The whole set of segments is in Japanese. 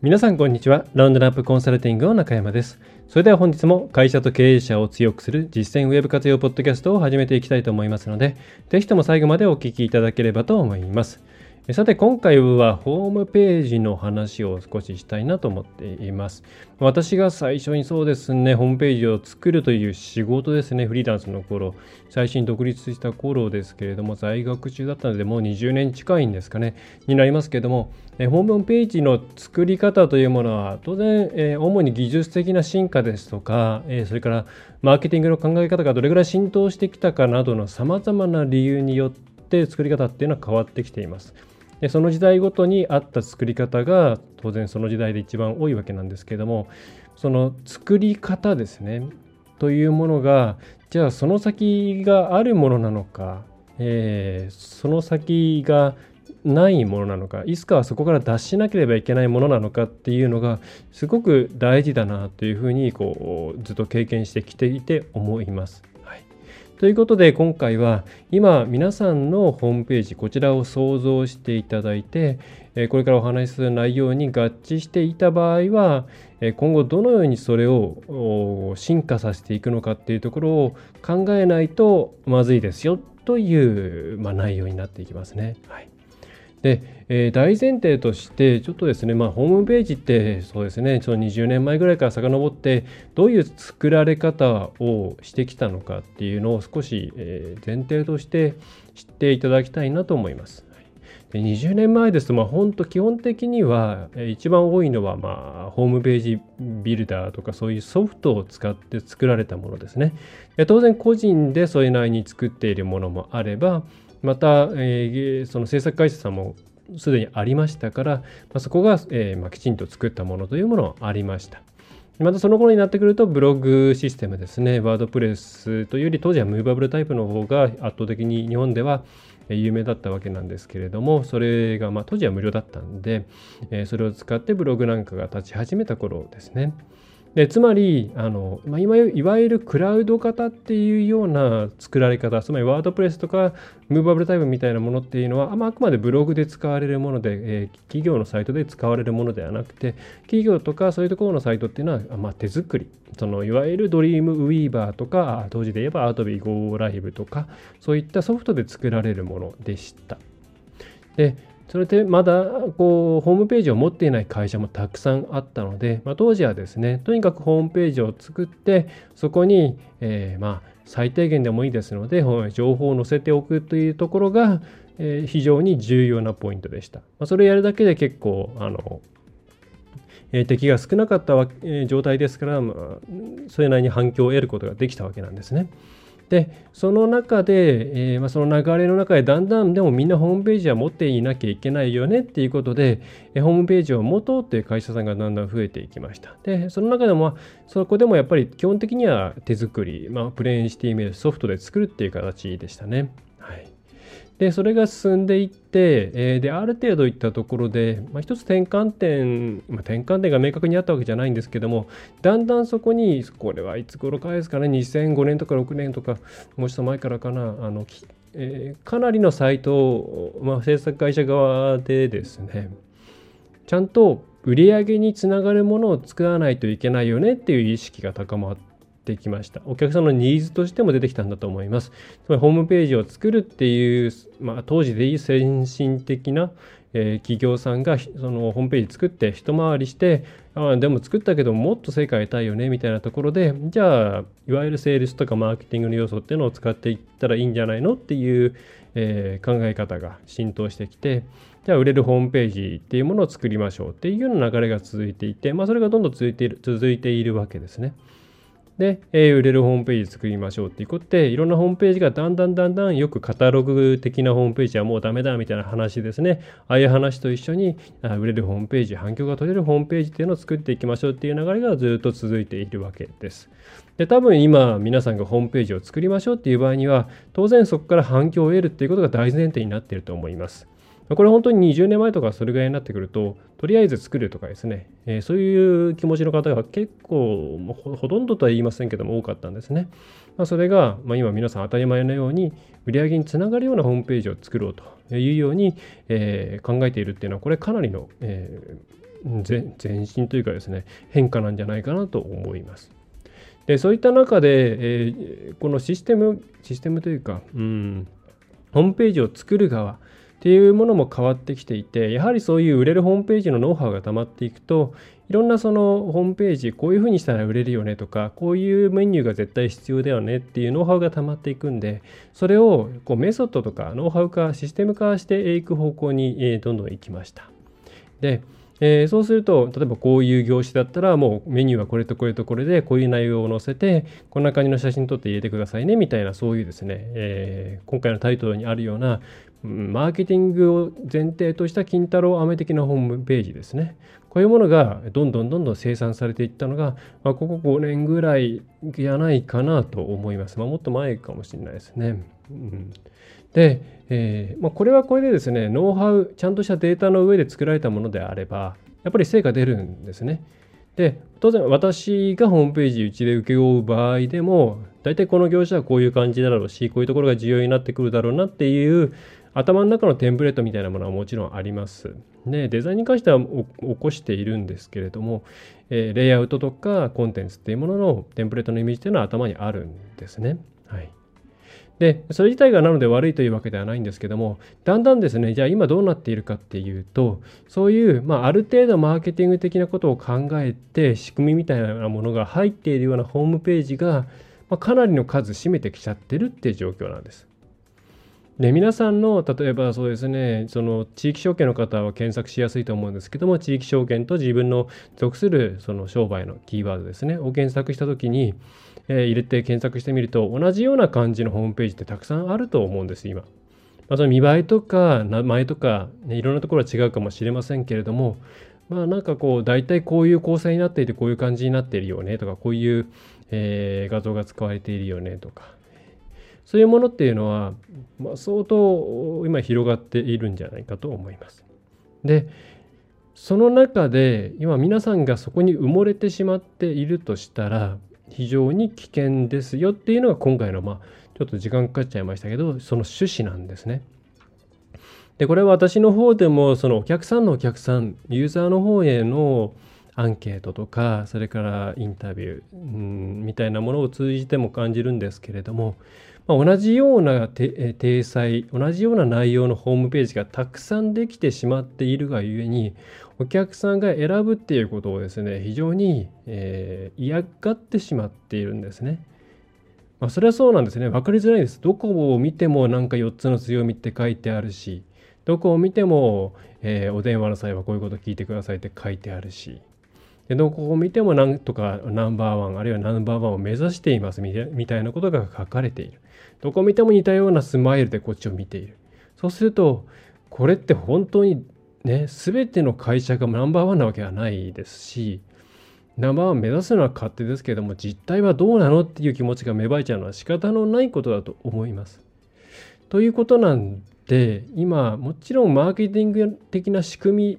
皆さんこんにちは。ラウンドナップコンサルティングの中山です。それでは本日も会社と経営者を強くする実践ウェブ活用ポッドキャストを始めていきたいと思いますので、ぜひとも最後までお聞きいただければと思います。さて今回はホームページの話を少ししたいなと思っています。私が最初にそうですね、ホームページを作るという仕事ですね、フリーランスの頃、最新独立した頃ですけれども、在学中だったのでもう20年近いんですかね、になりますけれども、ホームページの作り方というものは当然、え主に技術的な進化ですとか、えそれからマーケティングの考え方がどれぐらい浸透してきたかなどのさまざまな理由によって作り方っていうのは変わってきています。でその時代ごとに合った作り方が当然その時代で一番多いわけなんですけどもその作り方ですねというものがじゃあその先があるものなのか、えー、その先がないものなのかいつかはそこから脱しなければいけないものなのかっていうのがすごく大事だなというふうにこうずっと経験してきていて思います。ということで今回は今皆さんのホームページこちらを想像していただいてこれからお話しする内容に合致していた場合は今後どのようにそれを進化させていくのかっていうところを考えないとまずいですよという、ま、内容になっていきますね。はいで、えー、大前提としてちょっとですね、まあ、ホームページってそうですねその20年前ぐらいから遡ってどういう作られ方をしてきたのかっていうのを少し、えー、前提として知っていただきたいなと思います。で20年前ですと、まあ、本当基本的には一番多いのは、まあ、ホームページビルダーとかそういうソフトを使って作られたものですね。当然個人でそれなりに作っているものもあればまた、えー、その制作会社さんもすでにありましたから、まあ、そこが、えーまあ、きちんと作ったものというものがありました。またその頃になってくるとブログシステムですね、ワードプレスというより当時はムーバブルタイプの方が圧倒的に日本では有名だったわけなんですけれども、それがまあ当時は無料だったんで、えー、それを使ってブログなんかが立ち始めた頃ですね。でつまりあの、まあ、今いわゆるクラウド型っていうような作られ方つまりワードプレスとかムーバブルタイプみたいなものっていうのは、まあ、あくまでブログで使われるもので、えー、企業のサイトで使われるものではなくて企業とかそういうところのサイトっていうのは、まあ、手作りそのいわゆるドリームウィーバーとか当時で言えばアートビーゴーライブとかそういったソフトで作られるものでした。でそれでまだこうホームページを持っていない会社もたくさんあったので、まあ、当時はですねとにかくホームページを作ってそこに、えー、まあ最低限でもいいですので情報を載せておくというところが、え、非常に重要なポイントでした。まあ、それをやるだけで結構あのえ敵が少なかったわ、え状態ですから、まあ、それなりに反響を得ることができたわけなんですね。でその中で、えー、まあ、その流れの中でだんだんでもみんなホームページは持っていなきゃいけないよねっていうことで、え、ホームページを持とうっていう会社さんがだんだん増えていきました。でその中でも、まあ、そこでもやっぱり基本的には手作り、まあ、プレーンシティメールソフトで作るっていう形でしたね。で、それが進んでいって、えー、で、ある程度いったところで、まあ、一つ転換点、まあ、転換点が明確にあったわけじゃないんですけども、だんだんそこに、これはいつ頃かですかね、2005年とか6年とか、もうちょっと前からかな、あの、えー、かなりのサイト、まあ、制作会社側でですね、ちゃんと売り上げにつながるものを作らないといけないよねっていう意識が高まってきました。お客さんのニーズとしても出てきたんだと思います。つまりホームページを作るっていう、まあ、当時でいい先進的な、えー、企業さんがそのホームページ作って一回りしてあでも作ったけどもっと成果得たいよねみたいなところでじゃあいわゆるセールスとかマーケティングの要素っていうのを使っていったらいいんじゃないのっていう、えー、考え方が浸透してきてじゃあ売れるホームページっていうものを作りましょうっていうような流れが続いていて、まあ、それがどんどん続いている続いているわけですね。で、えー、売れるホームページ作りましょうっていうことで、いろんなホームページがだんだんだんだんよくカタログ的なホームページはもうダメだみたいな話ですね。ああいう話と一緒に、あ売れるホームページ、反響が取れるホームページっていうのを作っていきましょうっていう流れがずっと続いているわけです。で、多分今皆さんがホームページを作りましょうっていう場合には、当然そこから反響を得るっていうことが大前提になっていると思います。これ本当に20年前とかそれぐらいになってくると、とりあえず作るとかですね、えー、そういう気持ちの方が結構ほとんどとは言いませんけども多かったんですね。まあ、それが、まあ、今皆さん当たり前のように売り上げにつながるようなホームページを作ろうというように、えー、考えているっていうのはこれかなりの、えー、前進というかですね変化なんじゃないかなと思います。でそういった中で、えー、このシステムシステムというか、うん、ホームページを作る側っていうものも変わってきていてやはりそういう売れるホームページのノウハウが溜まっていくといろんなそのホームページこういうふうにしたら売れるよねとかこういうメニューが絶対必要だよねっていうノウハウが溜まっていくんでそれをこうメソッドとかノウハウ化システム化していく方向にどんどん行きました。でえー、そうすると例えばこういう業種だったらもうメニューはこれとこれとこれでこういう内容を載せてこんな感じの写真撮って入れてくださいねみたいなそういうですね、えー、今回のタイトルにあるようなマーケティングを前提とした金太郎飴的なホームページですね。こういうものがどんどんどんどん生産されていったのが、まあ、ここ5年ぐらいじゃないかなと思います。まあ、もっと前かもしれないですね。うん、で、えーまあ、これはこれでですね、ノウハウ、ちゃんとしたデータの上で作られたものであれば、やっぱり成果出るんですね。で、当然私がホームページうちで請け負う場合でも、大体この業者はこういう感じだろうし、こういうところが重要になってくるだろうなっていう頭の中のテンプレートみたいなものはもちろんあります。で、デザインに関しては起こしているんですけれども、えー、レイアウトとかコンテンツっていうもののテンプレートのイメージっていうのは頭にあるんですね。はい。で、それ自体がなので悪いというわけではないんですけども、だんだんですね、じゃあ今どうなっているかっていうと、そういう、まあ、ある程度マーケティング的なことを考えて、仕組みみたいなものが入っているようなホームページが、まあ、かなりの数占めてきちゃってるっていう状況なんです。で皆さんの例えばそうですねその地域証券の方は検索しやすいと思うんですけども地域証券と自分の属するその商売のキーワードですねを検索した時に、えー、入れて検索してみると同じような感じのホームページってたくさんあると思うんです今。まあ、その見栄えとか名前とか、ね、いろんなところは違うかもしれませんけれどもまあなんかこう大体こういう構成になっていてこういう感じになっているよねとかこういう、えー、画像が使われているよねとかそういうものっていうのは、まあ、相当今広がっているんじゃないかと思います。でその中で今皆さんがそこに埋もれてしまっているとしたら非常に危険ですよっていうのが今回のまあちょっと時間かかっちゃいましたけどその趣旨なんですね。でこれは私の方でもそのお客さんのお客さんユーザーの方へのアンケートとかそれからインタビュー、うん、みたいなものを通じても感じるんですけれどもまあ、同じような体裁同じような内容のホームページがたくさんできてしまっているがゆえにお客さんが選ぶっていうことをですね非常に、えー、嫌がってしまっているんですね。まあ、それはそうなんですね分かりづらいです。どこを見てもなんか4つの強みって書いてあるしどこを見ても、えー、お電話の際はこういうこと聞いてくださいって書いてあるしでどこを見てもなんとかナンバーワンあるいはナンバーワンを目指していますみたいなことが書かれている。どこ見ても似たようなスマイルでこっちを見ている。そうすると、これって本当にね、全ての会社がナンバーワンなわけはないですし、ナンバーワン目指すのは勝手ですけれども、実態はどうなのっていう気持ちが芽生えちゃうのは仕方のないことだと思います。ということなんで、今、もちろんマーケティング的な仕組み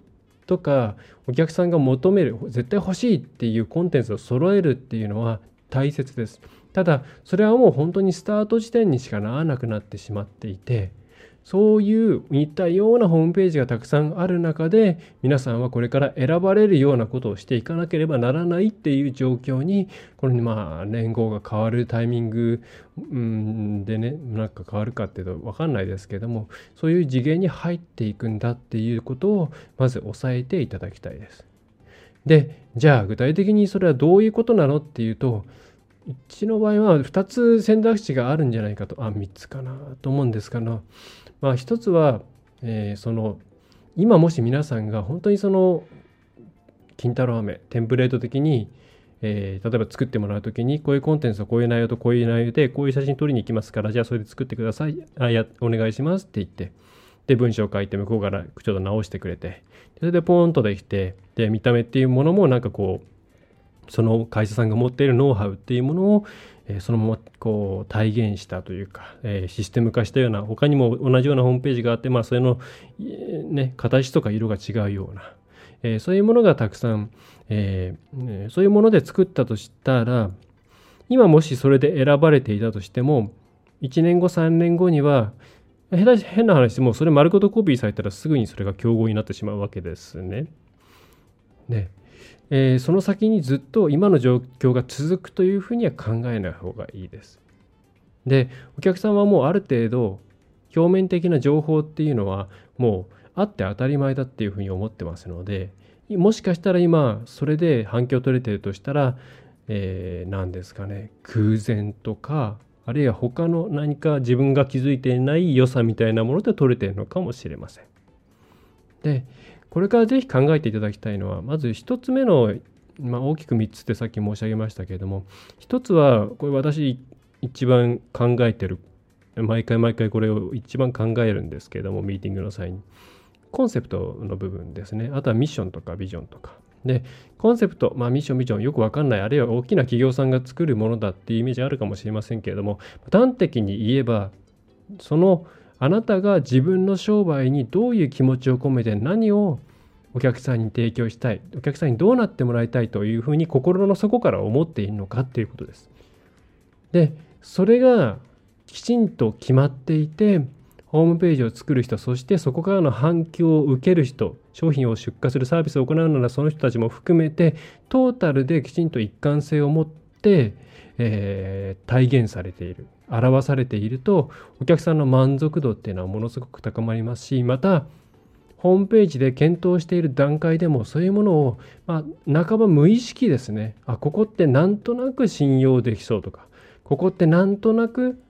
とか、お客さんが求める、絶対欲しいっていうコンテンツを揃えるっていうのは大切です。ただそれはもう本当にスタート時点にしかならなくなってしまっていてそういう似たようなホームページがたくさんある中で皆さんはこれから選ばれるようなことをしていかなければならないっていう状況にこのまあ年号が変わるタイミングでねなんか変わるかっていうと分かんないですけどもそういう次元に入っていくんだっていうことをまず押さえていただきたいです。でじゃあ具体的にそれはどういうことなのっていうとうちの場合は2つ選択肢があるんじゃないかとあ3つかなと思うんですがまあ1つは、えー、その今もし皆さんが本当にその金太郎飴テンプレート的にえー、例えば作ってもらう時にこういうコンテンツとこういう内容とこういう内容でこういう写真撮りに行きますからじゃあそれで作ってください。あやお願いします。って言って。で文章を書いて向こうからちょっと直してくれて。それでポーンとできてで見た目っていうものもなんかこうその会社さんが持っているノウハウっていうものを、え、そのままこう体現したというか、え、システム化したような他にも同じようなホームページがあってまあそれの、ね、形とか色が違うような、え、そういうものがたくさん、えー、そういうもので作ったとしたら今もしそれで選ばれていたとしても1年後3年後には変な話もうそれ丸ごとコピーされたらすぐにそれが競合になってしまうわけですね。ねえー、その先にずっと今の状況が続くというふうには考えない方がいいです。でお客さんはもうある程度表面的な情報っていうのはもうあって当たり前だっていうふうに思ってますのでもしかしたら今それで反響取れてるとしたら、えー、何ですかね空前とかあるいは他の何か自分が気づいていない良さみたいなもので取れてるのかもしれません。でこれからぜひ考えていただきたいのはまず1つ目の、まあ、大きく3つってさっき申し上げましたけれども1つはこれ私一番考えてる毎回毎回これを一番考えるんですけれどもミーティングの際にコンセプトの部分ですね。あとはミッションとかビジョンとか。でコンセプト、まあ、ミッションビジョンよくわかんないあるいは大きな企業さんが作るものだっていうイメージあるかもしれませんけれども端的に言えばそのあなたが自分の商売にどういう気持ちを込めて何をお客さんに提供したいお客さんにどうなってもらいたいというふうに心の底から思っているのかっていうことです。でそれがきちんと決まっていてホームページを作る人そしてそこからの反響を受ける人商品を出荷するサービスを行うならその人たちも含めてトータルできちんと一貫性を持って、えー、体現されている表されているとお客さんの満足度っていうのはものすごく高まりますしまたホームページで検討している段階でもそういうものを、まあ、半ば無意識ですね。あここってなんとなく信用できそうとかここってなんとなく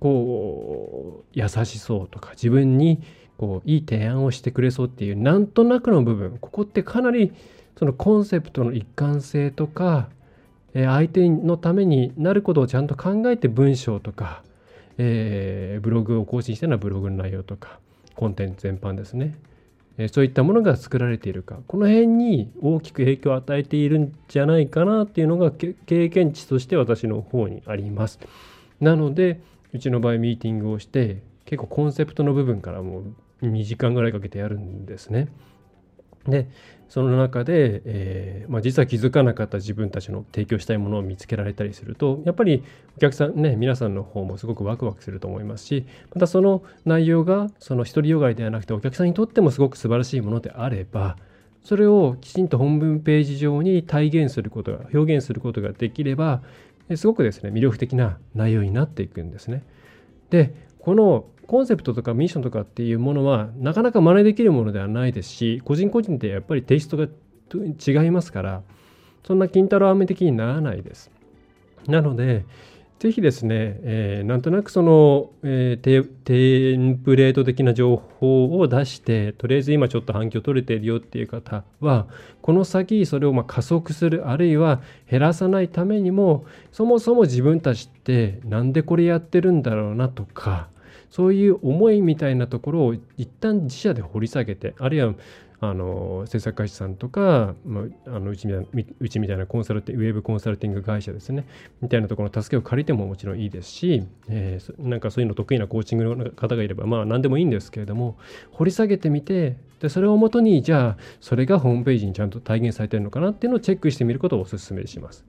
こう優しそうとか自分にこういい提案をしてくれそうっていうなんとなくの部分ここってかなりそのコンセプトの一貫性とか相手のためになることをちゃんと考えて文章とか、えー、ブログを更新してのはブログの内容とかコンテンツ全般ですね、え、そういったものが作られているか。この辺に大きく影響を与えているんじゃないかなっていうのが経験値として私の方にあります。なのでうちの場合ミーティングをして結構コンセプトの部分からもう2時間ぐらいかけてやるんですね。でその中で、えー、まあ、実は気づかなかった自分たちの提供したいものを見つけられたりするとやっぱりお客さんね皆さんの方もすごくワクワクすると思いますしまたその内容がその独りよがりではなくてお客さんにとってもすごく素晴らしいものであればそれをきちんと本ページ上に体現することが表現することができればすごくですね魅力的な内容になっていくんですね。でこのコンセプトとかミッションとかっていうものはなかなか真似できるものではないですし個人個人でやっぱりテイストが違いますからそんな金太郎飴的にならないです。なのでぜひですね、えー、なんとなくその、えー、テンプレート的な情報を出して、とりあえず今ちょっと反響取れてるよっていう方は、この先それをま加速する、あるいは減らさないためにも、そもそも自分たちってなんでこれやってるんだろうなとか、そういう思いみたいなところを一旦自社で掘り下げて、あるいはあの制作会社さんとか、まあ、のうちみたいなうちみたいなコンサルテウェブコンサルティング会社ですねみたいなところの助けを借りてももちろんいいですし、えー、なんかそういうの得意なコーチングの方がいればまあ何でもいいんですけれども掘り下げてみてでそれをもとにじゃあそれがホームページにちゃんと体現されてるのかなっていうのをチェックしてみることをお勧めします。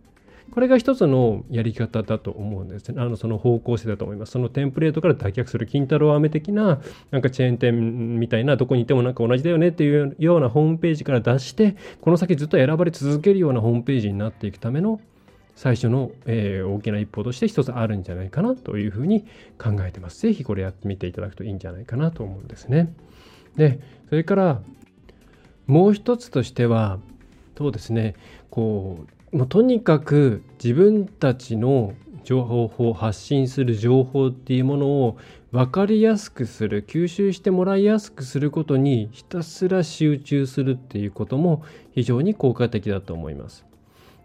これが一つのやり方だと思うんですね。あのその方向性だと思います。そのテンプレートから脱却する金太郎飴的ななんかチェーン店みたいなどこにいてもなんか同じだよねっていうようなホームページから出してこの先ずっと選ばれ続けるようなホームページになっていくための最初の、えー、大きな一歩として一つあるんじゃないかなというふうに考えてます。ぜひこれやってみていただくといいんじゃないかなと思うんですね。で、それからもう一つとしては、そうですね、こう、もうとにかく自分たちの情報を発信する情報っていうものを分かりやすくする吸収してもらいやすくすることにひたすら集中するっていうことも非常に効果的だと思います。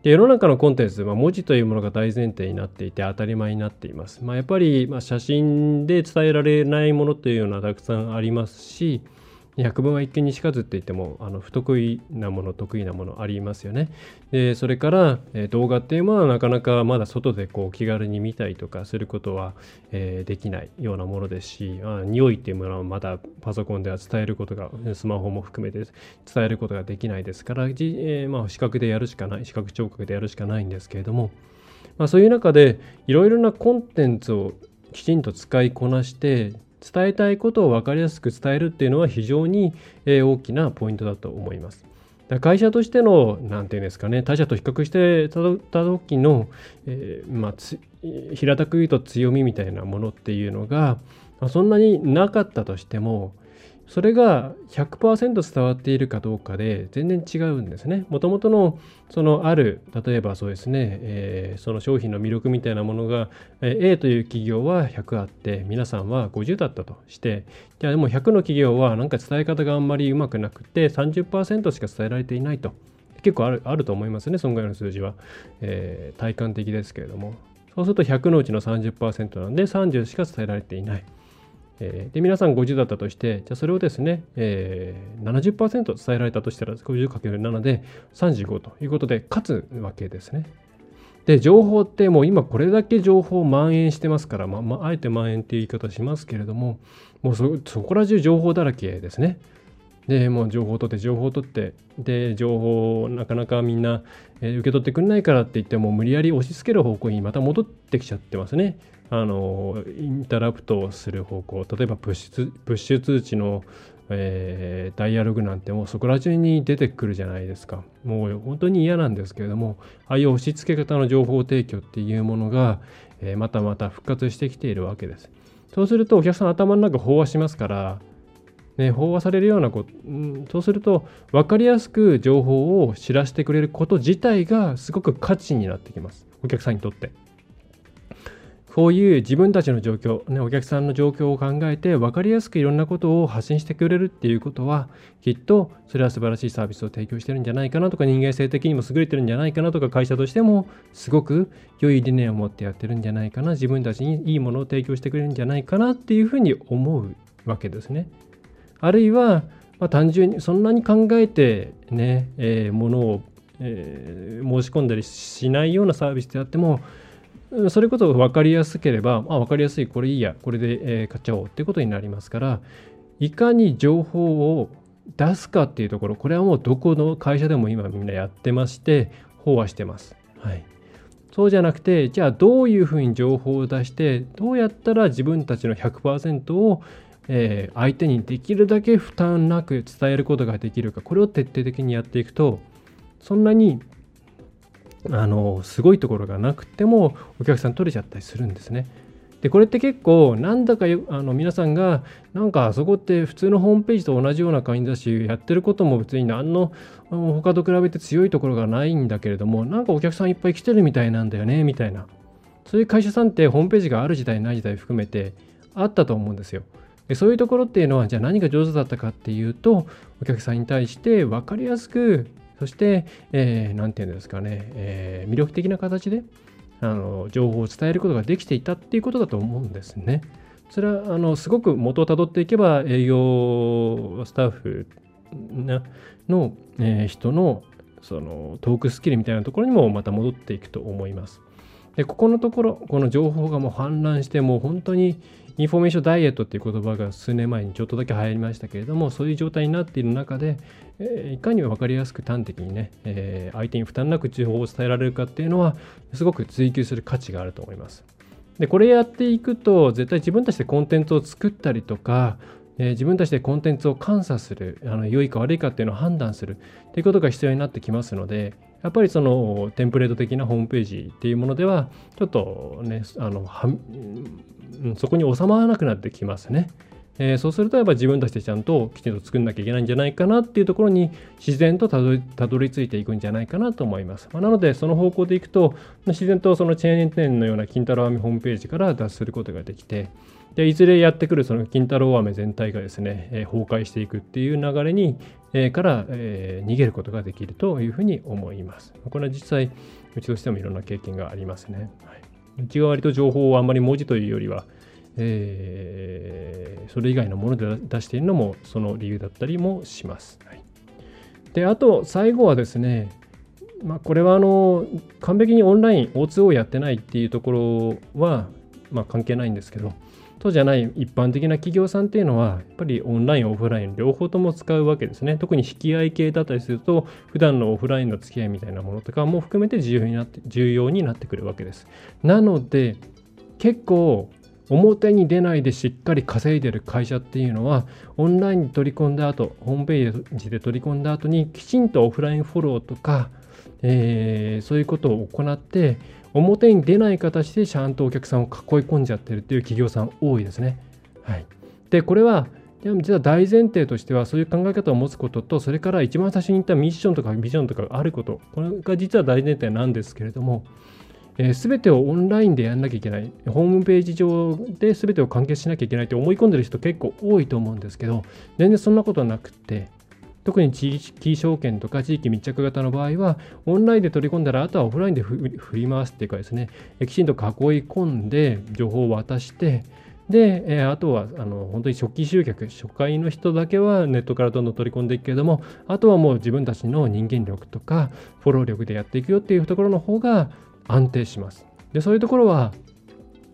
で世の中のコンテンツ、ま、文字というものが大前提になっていて当たり前になっています。まあ、やっぱり、ま、写真で伝えられないものというのはたくさんありますし、百聞は一見にしかずって言ってもあの不得意なもの得意なものありますよね。でそれから、え、動画っていうものはなかなかまだ外でこう気軽に見たりとかすることは、えー、できないようなものですしあ匂いっていうものはまだパソコンでは伝えることがスマホも含めて伝えることができないですから、えー、まあ、視覚でやるしかない視覚聴覚でやるしかないんですけれども、まあ、そういう中でいろいろなコンテンツをきちんと使いこなして伝えたいことを分かりやすく伝えるっていうのは非常に大きなポイントだと思います。会社としての、なんていうんですかね、他社と比較してた時の、えー、まあ、平たく言うと強みみたいなものっていうのがま、そんなになかったとしても、それが100%伝わっているかどうかで全然違うんですね。もともとのそのある例えばそうですね、えー、その商品の魅力みたいなものが、えー、A という企業は100あって皆さんは50だったとしてじゃあでも100の企業はなんか伝え方があんまりうまくなくて30%しか伝えられていないと結構あるあると思いますね損害の数字は、えー、体感的ですけれどもそうすると100のうちの30%なんで30しか伝えられていない。えー、で皆さん50だったとしてじゃあそれをですね、えー、70%伝えられたとしたら 50×7 で35ということで勝つわけですね。で情報ってもう今これだけ情報蔓延してますから、まあ、まあ、えて蔓延っていう言い方しますけれどももうそこら中情報だらけですね。でもう情報を取って情報を取ってで情報をなかなかみんな、えー、受け取ってくれないからって言っても無理やり押し付ける方向にまた戻ってきちゃってますね。あのインタラプトをする方向例えばプッシュプッシュ通知の、えー、ダイアログなんてもうそこら中に出てくるじゃないですか。もう本当に嫌なんですけれどもああいう押し付け方の情報提供っていうものが、えー、またまた復活してきているわけです。そうするとお客さん頭の中飽和しますからね、飽和されるようなこと、そうすると分かりやすく情報を知らせてくれること自体がすごく価値になってきます。お客さんにとって。こういう自分たちの状況、ね、お客さんの状況を考えて分かりやすくいろんなことを発信してくれるっていうことはきっとそれは素晴らしいサービスを提供してるんじゃないかなとか人間性的にも優れてるんじゃないかなとか会社としてもすごく良い理念を持ってやってるんじゃないかな自分たちにいいものを提供してくれるんじゃないかなっていうふうに思うわけですね。あるいは、まあ、単純にそんなに考えてね、えー、ものを、えー、申し込んだりしないようなサービスであってもそれこそ分かりやすければ、あ、分かりやすい、これいいや、これで、え、買っちゃおうってことになりますから、いかに情報を出すかっていうところ、これはもうどこの会社でも今みんなやってまして、飽和してます。はい。そうじゃなくて、じゃあどういうふうに情報を出して、どうやったら自分たちの100%を、えー、相手にできるだけ負担なく伝えることができるか、これを徹底的にやっていくと、そんなにあのすごいところがなくてもお客さん取れちゃったりするんですね。でこれって結構なんだかあの皆さんがなんかあそこって普通のホームページと同じような感じだしやってることも別に何の他と比べて強いところがないんだけれどもなんかお客さんいっぱい来てるみたいなんだよねみたいなそういう会社さんってホームページがある時代ない時代含めてあったと思うんですよ。でそういうところっていうのはじゃあ何が上手だったかっていうとお客さんに対して分かりやすくそして、えー、て言うんですかね、えー、魅力的な形であの情報を伝えることができていたっていうことだと思うんですね。それはあのすごく元をたどっていけば営業スタッフの、えー、人のそのトークスキルみたいなところにもまた戻っていくと思います。でここのところこの情報がもう氾濫してもう本当にインフォメーションダイエットっていう言葉が数年前にちょっとだけ流行りましたけれども、そういう状態になっている中で、えー、いかに分かりやすく端的にね、えー、相手に負担なく情報を伝えられるかっていうのは、すごく追求する価値があると思います。で、これやっていくと、絶対自分たちでコンテンツを作ったりとか、え、自分たちでコンテンツを監査する、あの良いか悪いかっていうのを判断するっていうことが必要になってきますので、やっぱりそのテンプレート的なホームページっていうものでは、ちょっとね、あのはそこに収まらなくなってきますね。えー、そうするとやっぱ自分たちでちゃんときちんと作んなきゃいけないんじゃないかなっていうところに自然とたどりたどり着いていくんじゃないかなと思います。まあ、なのでその方向でいくと自然とそのチェーン店のような金太郎編みホームページから脱することができてでいずれやってくるその金太郎飴全体がですね、えー、崩壊していくっていう流れに、えー、から、えー、逃げることができるというふうに思います。これは実際、うちとしてもいろんな経験がありますね。はい、うちは割と情報をあんまり文字というよりは、えー、それ以外のもので出しているのもその理由だったりもします。はい、であと最後はですね、まあ、これはあの完璧にオンライン O2 をやってないっていうところは、まあ、関係ないんですけどそうじゃない一般的な企業さんっていうのは、やっぱりオンライン、オフライン両方とも使うわけですね。特に引き合い系だったりすると、普段のオフラインの付き合いみたいなものとかも含めて重要になって重要になってくるわけです。なので、結構、表に出ないでしっかり稼いでる会社っていうのは、オンラインに取り込んだ後、ホームページで取り込んだ後に、きちんとオフラインフォローとか、えー、そういうことを行って、表に出ない形でちゃんとお客さんを囲い込んじゃってるっていう企業さん多いですね。はい、でこれは実は大前提としてはそういう考え方を持つこととそれから一番最初に言ったミッションとかビジョンとかがあること。これが実は大前提なんですけれども、えー、全てをオンラインでやんなきゃいけない。ホームページ上で全てを完結しなきゃいけないって思い込んでる人結構多いと思うんですけど全然そんなことはなくて特に地域証券とか地域密着型の場合は、オンラインで取り込んだら、あとはオフラインで振り回すっていうかですね、きちんと囲い込んで情報を渡して、で、えあとはあの本当に初期集客、初回の人だけはネットからどんどん取り込んでいくけれども、あとはもう自分たちの人間力とか、フォロー力でやっていくよっていうところの方が安定します。で、そういうところは、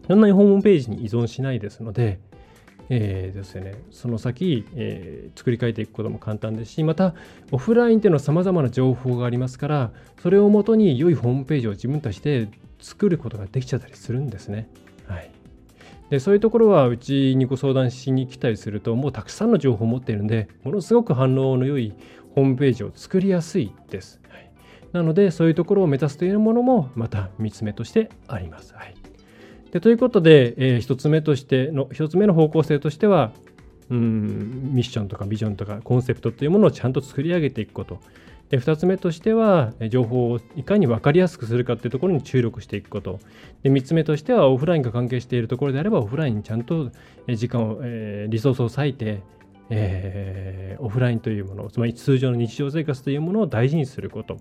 そんなにホームページに依存しないですので、えー、ですね、その先、えー、作り変えていくことも簡単ですし、またオフラインっていうのは様々な情報がありますから、それをもとに良いホームページを自分たちで作ることができちゃったりするんですね。はい。でそういうところはうちにご相談しに来たりするともうたくさんの情報を持っているのでものすごく反応の良いホームページを作りやすいです。はい、なのでそういうところを目指すというものもまた見つめとしてあります。はいでということで、えー、1つ目としての1つ目の方向性としてはうんミッションとかビジョンとかコンセプトというものをちゃんと作り上げていくこと。で2つ目としては情報をいかに分かりやすくするかというところに注力していくこと。で3つ目としてはオフラインが関係しているところであればオフラインにちゃんと時間を、えー、リソースを割いて、えー、オフラインというものつまり通常の日常生活というものを大事にすること。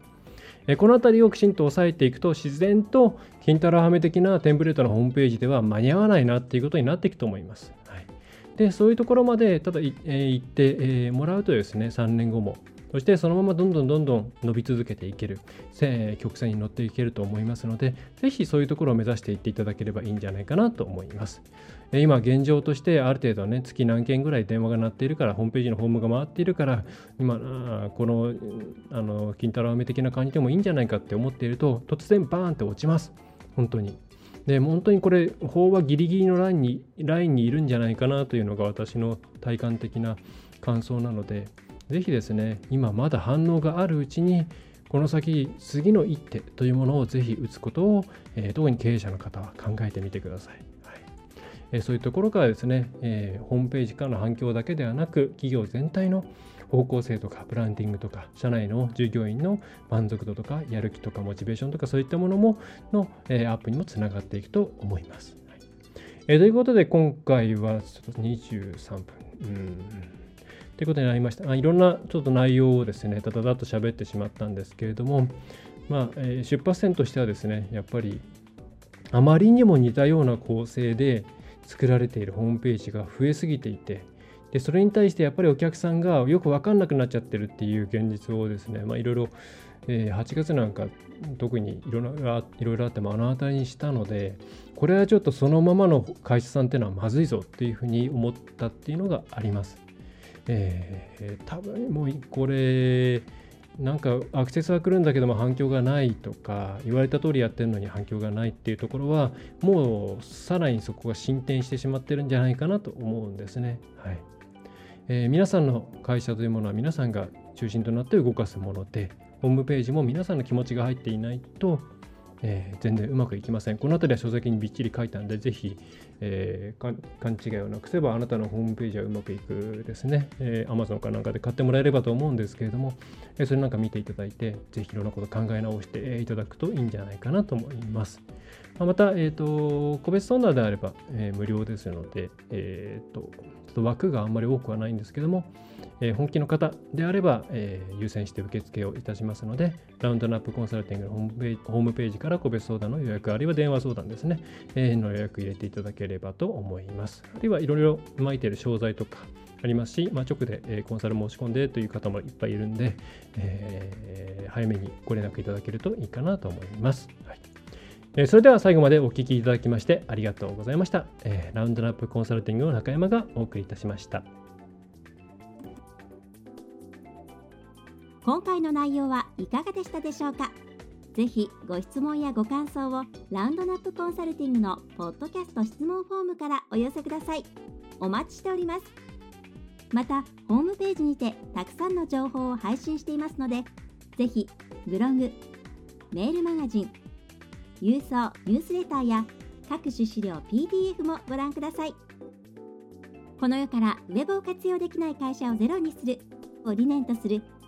この辺りをきちんと押さえていくと自然と金太郎ハメ的なテンプレートのホームページでは間に合わないなっていうことになっていくと思います。はい、でそういうところまでただ、えー、って、えー、もらうとですね3年後もそしてそのままどんどんどんどん伸び続けていける、曲線に乗っていけると思いますので、ぜひそういうところを目指していっていただければいいんじゃないかなと思います。今現状としてある程度ね、月何件ぐらい電話が鳴っているから、ホームページのホームが回っているから、今、この、あの、金太郎飴的な感じでもいいんじゃないかって思っていると、突然バーンって落ちます。本当に。で、本当にこれ、法はギリギリのラインに、ラインにいるんじゃないかなというのが私の体感的な感想なので、ぜひですね、今まだ反応があるうちに、この先、次の一手というものをぜひ打つことを、えー、特に経営者の方は考えてみてください。はいえー、そういうところからですね、えー、ホームページからの反響だけではなく、企業全体の方向性とかブランディングとか社内の従業員の満足度とかやる気とかモチベーションとかそういったものもの、えー、アップにもつながっていくと思います。はいえー、ということで今回はちょっと23分。うんということになりました。あいろんなちょっと内容をですね、だだだっと喋ってしまったんですけれども、まあ、えー、出発点としてはですね、やっぱりあまりにも似たような構成で作られているホームページが増えすぎていて、でそれに対してやっぱりお客さんがよく分かんなくなっちゃってるっていう現実をですね、まあ、いろいろ、え、8月なんか特にいろいろあって目の当たりにしたのでこれはちょっとそのままの会社さんっていうのはまずいぞっていうふうに思ったっていうのがあります。えー、多分もうこれなんかアクセスは来るんだけども反響がないとか言われた通りやってるのに反響がないっていうところはもうさらにそこが進展してしまってるんじゃないかなと思うんですね。はいえー、皆さんの会社というものは皆さんが中心となって動かすものでホームページも皆さんの気持ちが入っていないとえー、全然うまくいきません。この辺りは書籍にびっちり書いたんで、ぜひ、えー、勘違いをなくせば、あなたのホームページはうまくいくですね、えー、Amazon かなんかで買ってもらえればと思うんですけれども、えそれなんか見ていただいて、ぜひいろんなこと考え直していただくといいんじゃないかなと思います。また、えーと、個別相談であれば、え無料ですので、えーと、ちょっと枠があんまり多くはないんですけども、えー、本気の方であれば、えー、優先して受付をいたしますので、ラウンドナップコンサルティングのホームページホームページから個別相談の予約、あるいは電話相談ですね、えー、の予約入れていただければと思います。あるいはいろいろ巻いている商材とかありますし、まあ、直で、えー、コンサル申し込んでという方もいっぱいいるんで、えー、早めにご連絡いただけるといいかなと思います。はいえそれでは最後までお聞きいただきましてありがとうございました。え、ラウンドナップコンサルティングの中山がお送りいたしました。今回の内容はいかがでしたでしょうか？ぜひご質問やご感想をラウンドナップコンサルティングのポッドキャスト質問フォームからお寄せください。お待ちしております。また、ホームページにてたくさんの情報を配信していますので、ぜひブログ、メールマガジン、郵送ニュースレターや各種資料 PDF もご覧ください。この世からウェブを活用できない会社をゼロにするを理念とする